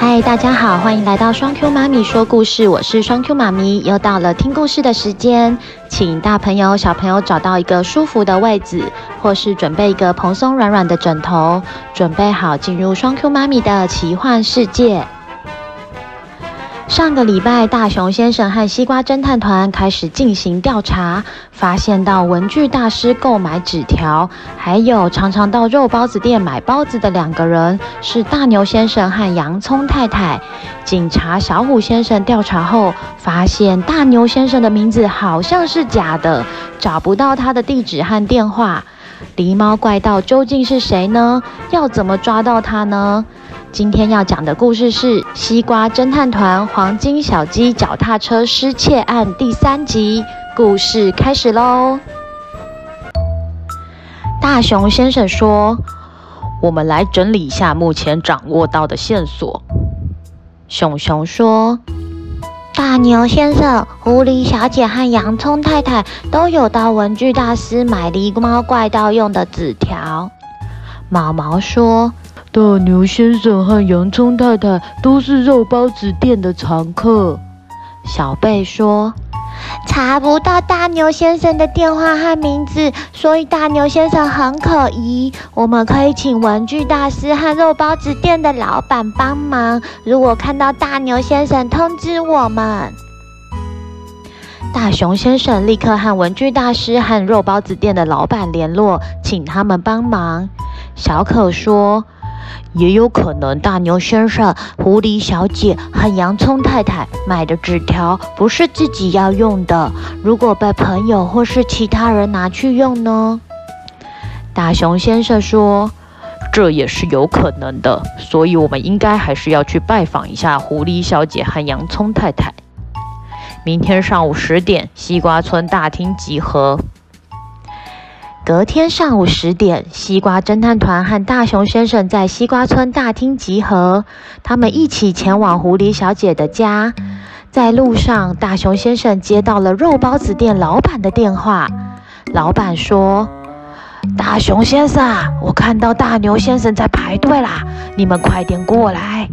嗨，大家好，欢迎来到双 Q 妈咪说故事，我是双 Q 妈咪，又到了听故事的时间，请大朋友、小朋友找到一个舒服的位置，或是准备一个蓬松软软的枕头，准备好进入双 Q 妈咪的奇幻世界。上个礼拜，大熊先生和西瓜侦探团开始进行调查，发现到文具大师购买纸条，还有常常到肉包子店买包子的两个人是大牛先生和洋葱太太。警察小虎先生调查后，发现大牛先生的名字好像是假的，找不到他的地址和电话。狸猫怪盗究竟是谁呢？要怎么抓到他呢？今天要讲的故事是《西瓜侦探团黄金小鸡脚踏车失窃案》第三集。故事开始喽！大熊先生说：“我们来整理一下目前掌握到的线索。”熊熊说：“大牛先生、狐狸小姐和洋葱太太都有到文具大师买狸猫怪盗用的纸条。”毛毛说。大牛先生和洋葱太太都是肉包子店的常客。小贝说：“查不到大牛先生的电话和名字，所以大牛先生很可疑。我们可以请文具大师和肉包子店的老板帮忙。如果看到大牛先生，通知我们。”大熊先生立刻和文具大师和肉包子店的老板联络，请他们帮忙。小可说。也有可能大牛先生、狐狸小姐和洋葱太太买的纸条不是自己要用的，如果被朋友或是其他人拿去用呢？大熊先生说：“这也是有可能的，所以我们应该还是要去拜访一下狐狸小姐和洋葱太太。明天上午十点，西瓜村大厅集合。”隔天上午十点，西瓜侦探团和大熊先生在西瓜村大厅集合。他们一起前往狐狸小姐的家。在路上，大熊先生接到了肉包子店老板的电话。老板说：“大熊先生，我看到大牛先生在排队啦，你们快点过来。”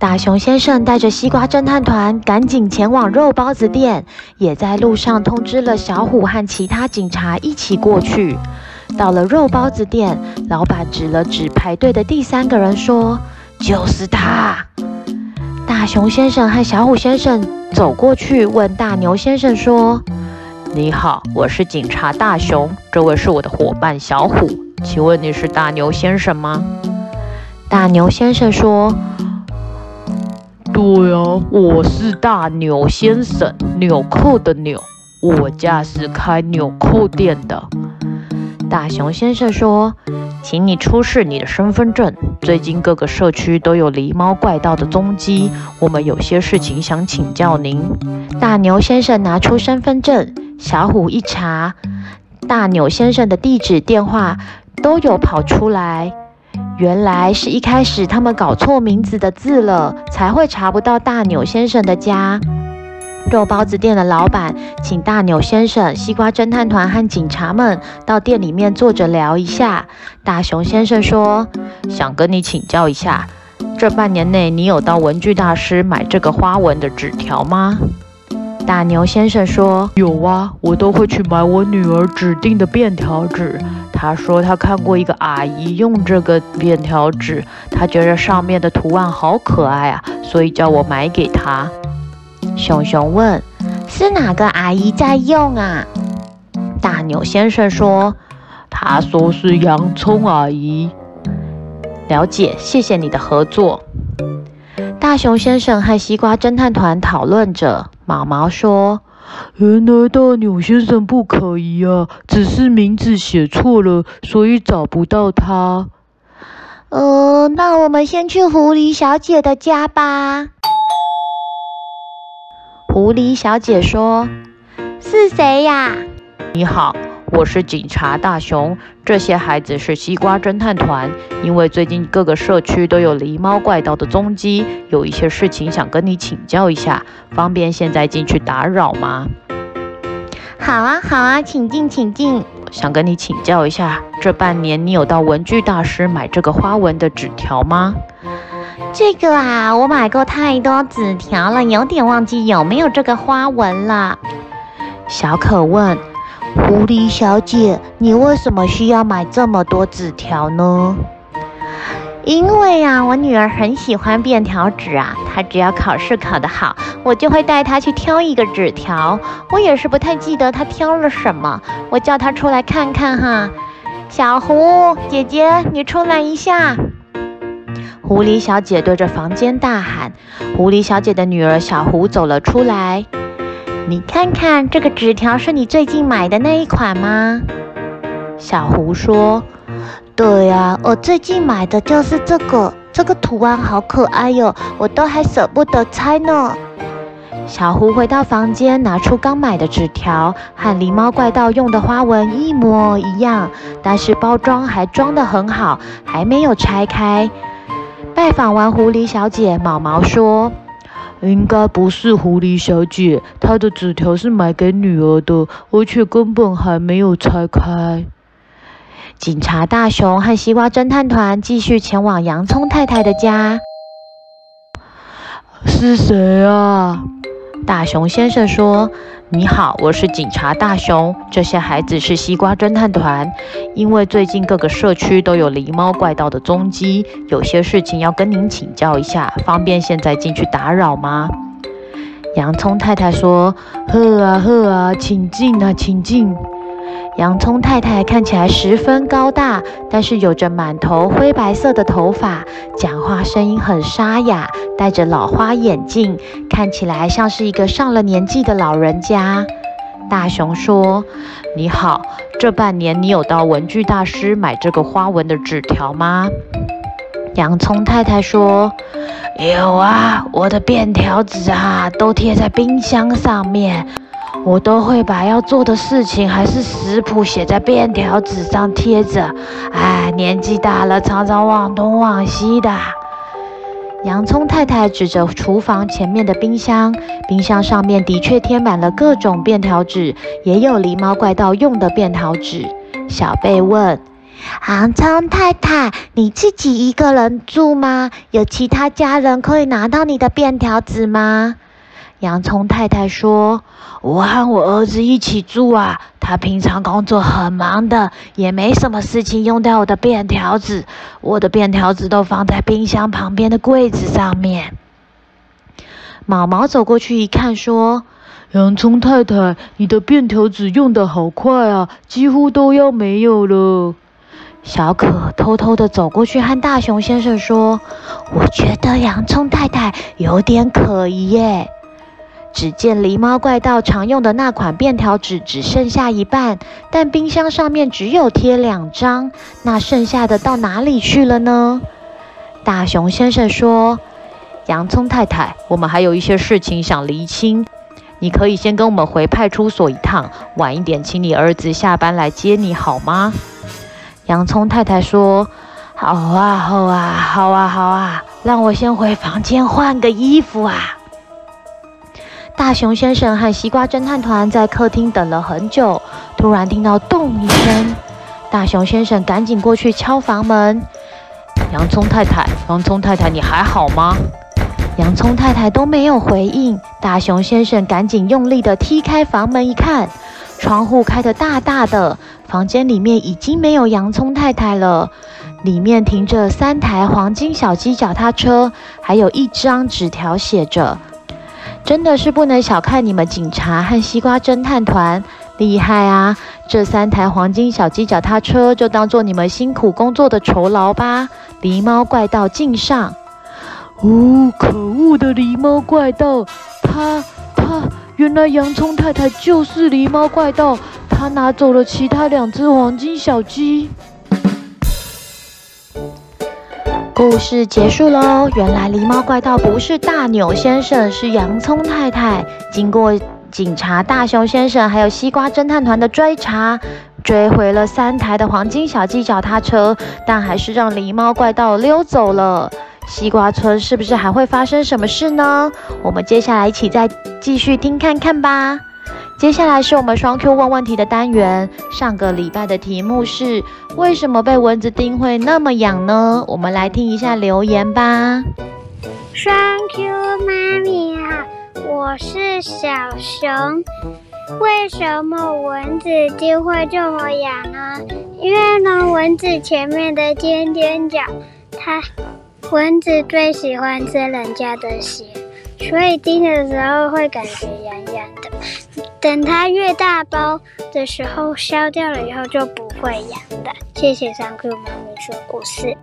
大熊先生带着西瓜侦探团赶紧前往肉包子店，也在路上通知了小虎和其他警察一起过去。到了肉包子店，老板指了指排队的第三个人，说：“就是他。”大熊先生和小虎先生走过去，问大牛先生说：“你好，我是警察大熊，这位是我的伙伴小虎，请问你是大牛先生吗？”大牛先生说。对啊，我是大牛先生，纽扣的纽，我家是开纽扣店的。大熊先生说：“请你出示你的身份证。最近各个社区都有狸猫怪盗的踪迹，我们有些事情想请教您。”大牛先生拿出身份证，小虎一查，大牛先生的地址、电话都有跑出来。原来是一开始他们搞错名字的字了，才会查不到大牛先生的家。肉包子店的老板请大牛先生、西瓜侦探团和警察们到店里面坐着聊一下。大熊先生说：“想跟你请教一下，这半年内你有到文具大师买这个花纹的纸条吗？”大牛先生说：“有啊，我都会去买我女儿指定的便条纸。她说她看过一个阿姨用这个便条纸，她觉得上面的图案好可爱啊，所以叫我买给她。”熊熊问：“是哪个阿姨在用啊？”大牛先生说：“她说是洋葱阿姨。”了解，谢谢你的合作。大熊先生和西瓜侦探团讨论着。毛毛说：“原来大牛先生不可疑啊，只是名字写错了，所以找不到他。”呃，那我们先去狐狸小姐的家吧。狐狸小姐说：“是谁呀？”你好。我是警察大熊，这些孩子是西瓜侦探团。因为最近各个社区都有狸猫怪盗的踪迹，有一些事情想跟你请教一下，方便现在进去打扰吗？好啊，好啊，请进，请进。想跟你请教一下，这半年你有到文具大师买这个花纹的纸条吗？这个啊，我买过太多纸条了，有点忘记有没有这个花纹了。小可问：“狐狸小姐，你为什么需要买这么多纸条呢？”因为啊，我女儿很喜欢便条纸啊，她只要考试考得好，我就会带她去挑一个纸条。我也是不太记得她挑了什么，我叫她出来看看哈。小狐姐姐，你出来一下。狐狸小姐对着房间大喊。狐狸小姐的女儿小狐走了出来。你看看这个纸条是你最近买的那一款吗？小胡说。对呀，我最近买的就是这个，这个图案好可爱哟，我都还舍不得拆呢。小胡回到房间，拿出刚买的纸条，和狸猫怪盗用的花纹一模一样，但是包装还装得很好，还没有拆开。拜访完狐狸小姐，毛毛说：“应该不是狐狸小姐，她的纸条是买给女儿的，而且根本还没有拆开。”警察大熊和西瓜侦探团继续前往洋葱太太的家。是谁啊？大熊先生说：“你好，我是警察大熊。这些孩子是西瓜侦探团，因为最近各个社区都有狸猫怪盗的踪迹，有些事情要跟您请教一下，方便现在进去打扰吗？”洋葱太太说：“呵啊呵啊，请进啊，请进。”洋葱太太看起来十分高大，但是有着满头灰白色的头发，讲话声音很沙哑，戴着老花眼镜，看起来像是一个上了年纪的老人家。大熊说：“你好，这半年你有到文具大师买这个花纹的纸条吗？”洋葱太太说：“有啊，我的便条纸啊，都贴在冰箱上面。”我都会把要做的事情还是食谱写在便条纸上贴着。哎，年纪大了，常常忘东忘西的。洋葱太太指着厨房前面的冰箱，冰箱上面的确贴满了各种便条纸，也有狸猫怪盗用的便条纸。小贝问：“洋葱太太，你自己一个人住吗？有其他家人可以拿到你的便条纸吗？”洋葱太太说：“我和我儿子一起住啊，他平常工作很忙的，也没什么事情用到我的便条纸。我的便条纸都放在冰箱旁边的柜子上面。”毛毛走过去一看，说：“洋葱太太，你的便条纸用得好快啊，几乎都要没有了。”小可偷偷地走过去，和大熊先生说：“我觉得洋葱太太有点可疑耶。”只见狸猫怪盗常用的那款便条纸只剩下一半，但冰箱上面只有贴两张，那剩下的到哪里去了呢？大熊先生说：“洋葱太太，我们还有一些事情想厘清，你可以先跟我们回派出所一趟，晚一点请你儿子下班来接你好吗？”洋葱太太说：“好啊，好啊，好啊，好啊，让我先回房间换个衣服啊。”大熊先生和西瓜侦探团在客厅等了很久，突然听到咚一声，大熊先生赶紧过去敲房门。洋葱太太，洋葱太太，你还好吗？洋葱太太都没有回应。大熊先生赶紧用力地踢开房门，一看，窗户开得大大的，房间里面已经没有洋葱太太了，里面停着三台黄金小鸡脚踏车，还有一张纸条，写着。真的是不能小看你们警察和西瓜侦探团，厉害啊！这三台黄金小鸡脚踏车就当做你们辛苦工作的酬劳吧。狸猫怪盗敬上。哦，可恶的狸猫怪盗！他他，原来洋葱太太就是狸猫怪盗，他拿走了其他两只黄金小鸡。故事结束喽！原来狸猫怪盗不是大牛先生，是洋葱太太。经过警察大熊先生还有西瓜侦探团的追查，追回了三台的黄金小鸡脚踏车，但还是让狸猫怪盗溜走了。西瓜村是不是还会发生什么事呢？我们接下来一起再继续听看看吧。接下来是我们双 Q 问问题的单元。上个礼拜的题目是：为什么被蚊子叮会那么痒呢？我们来听一下留言吧。双 Q 妈咪好，我是小熊。为什么蚊子叮会这么痒呢？因为呢，蚊子前面的尖尖角，它蚊子最喜欢吃人家的血，所以叮的时候会感觉痒痒的。等它越大包的时候，消掉了以后就不会痒的。谢谢三 Q 妈咪说故事。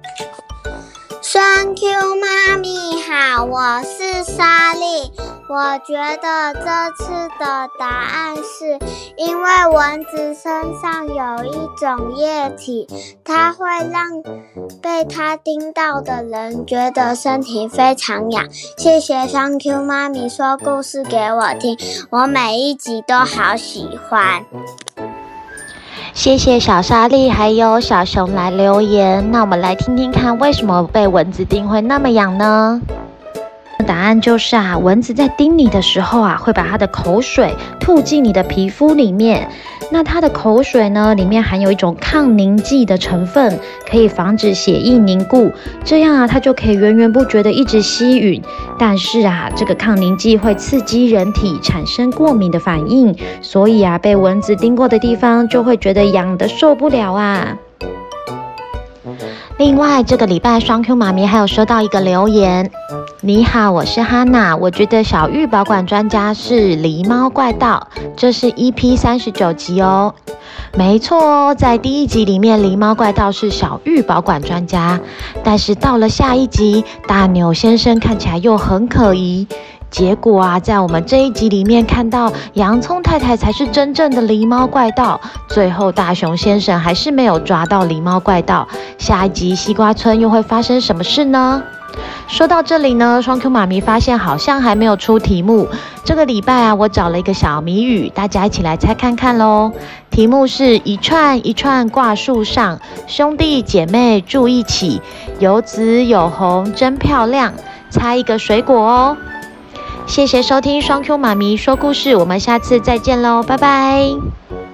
双 Q 妈咪好，我是莎莉。我觉得这次的答案是因为蚊子身上有一种液体，它会让被它叮到的人觉得身体非常痒。谢谢双 Q 妈咪说故事给我听，我每一集都好喜欢。谢谢小沙粒还有小熊来留言，那我们来听听看，为什么被蚊子叮会那么痒呢？答案就是啊，蚊子在叮你的时候啊，会把它的口水吐进你的皮肤里面。那它的口水呢，里面含有一种抗凝剂的成分，可以防止血液凝固，这样啊，它就可以源源不绝的一直吸吮。但是啊，这个抗凝剂会刺激人体产生过敏的反应，所以啊，被蚊子叮过的地方就会觉得痒得受不了啊。另外，这个礼拜双 Q 妈咪还有收到一个留言。你好，我是哈娜。我觉得小玉保管专家是狸猫怪盗，这是 EP 三十九集哦。没错哦，在第一集里面，狸猫怪盗是小玉保管专家，但是到了下一集，大牛先生看起来又很可疑。结果啊，在我们这一集里面看到洋葱太太才是真正的狸猫怪盗，最后大熊先生还是没有抓到狸猫怪盗。下一集西瓜村又会发生什么事呢？说到这里呢，双 Q 妈咪发现好像还没有出题目。这个礼拜啊，我找了一个小谜语，大家一起来猜看看喽。题目是一串一串挂树上，兄弟姐妹住一起，有紫有红真漂亮。猜一个水果哦。谢谢收听双 Q 妈咪说故事，我们下次再见喽，拜拜。